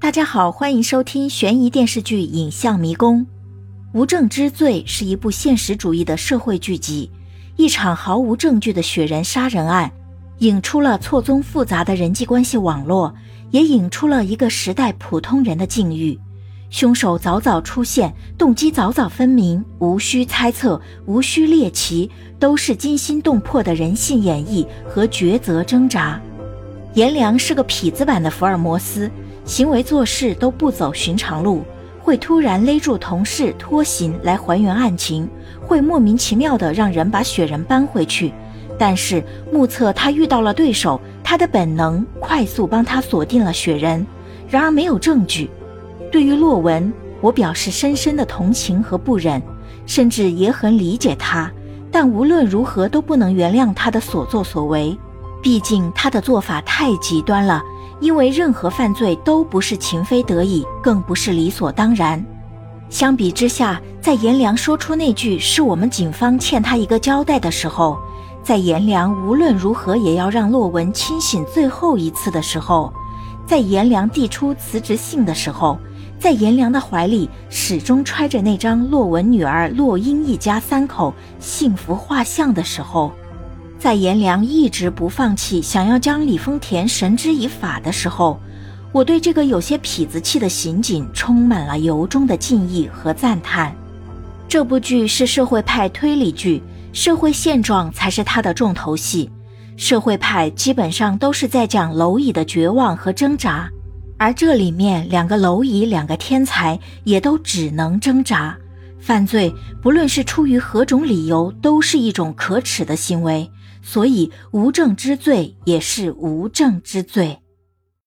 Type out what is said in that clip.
大家好，欢迎收听悬疑电视剧《影像迷宫》。《无证之罪》是一部现实主义的社会剧集。一场毫无证据的雪人杀人案，引出了错综复杂的人际关系网络，也引出了一个时代普通人的境遇。凶手早早出现，动机早早分明，无需猜测，无需猎奇，都是惊心动魄的人性演绎和抉择挣扎。颜良是个痞子版的福尔摩斯。行为做事都不走寻常路，会突然勒住同事拖行来还原案情，会莫名其妙的让人把雪人搬回去。但是目测他遇到了对手，他的本能快速帮他锁定了雪人。然而没有证据。对于洛文，我表示深深的同情和不忍，甚至也很理解他。但无论如何都不能原谅他的所作所为，毕竟他的做法太极端了。因为任何犯罪都不是情非得已，更不是理所当然。相比之下，在颜良说出那句“是我们警方欠他一个交代”的时候，在颜良无论如何也要让洛文清醒最后一次的时候，在颜良递出辞职信的时候，在颜良的怀里始终揣着那张洛文女儿洛英一家三口幸福画像的时候。在颜良一直不放弃，想要将李丰田绳之以法的时候，我对这个有些痞子气的刑警充满了由衷的敬意和赞叹。这部剧是社会派推理剧，社会现状才是它的重头戏。社会派基本上都是在讲蝼蚁的绝望和挣扎，而这里面两个蝼蚁，两个天才，也都只能挣扎。犯罪不论是出于何种理由，都是一种可耻的行为。所以，无证之罪也是无证之罪。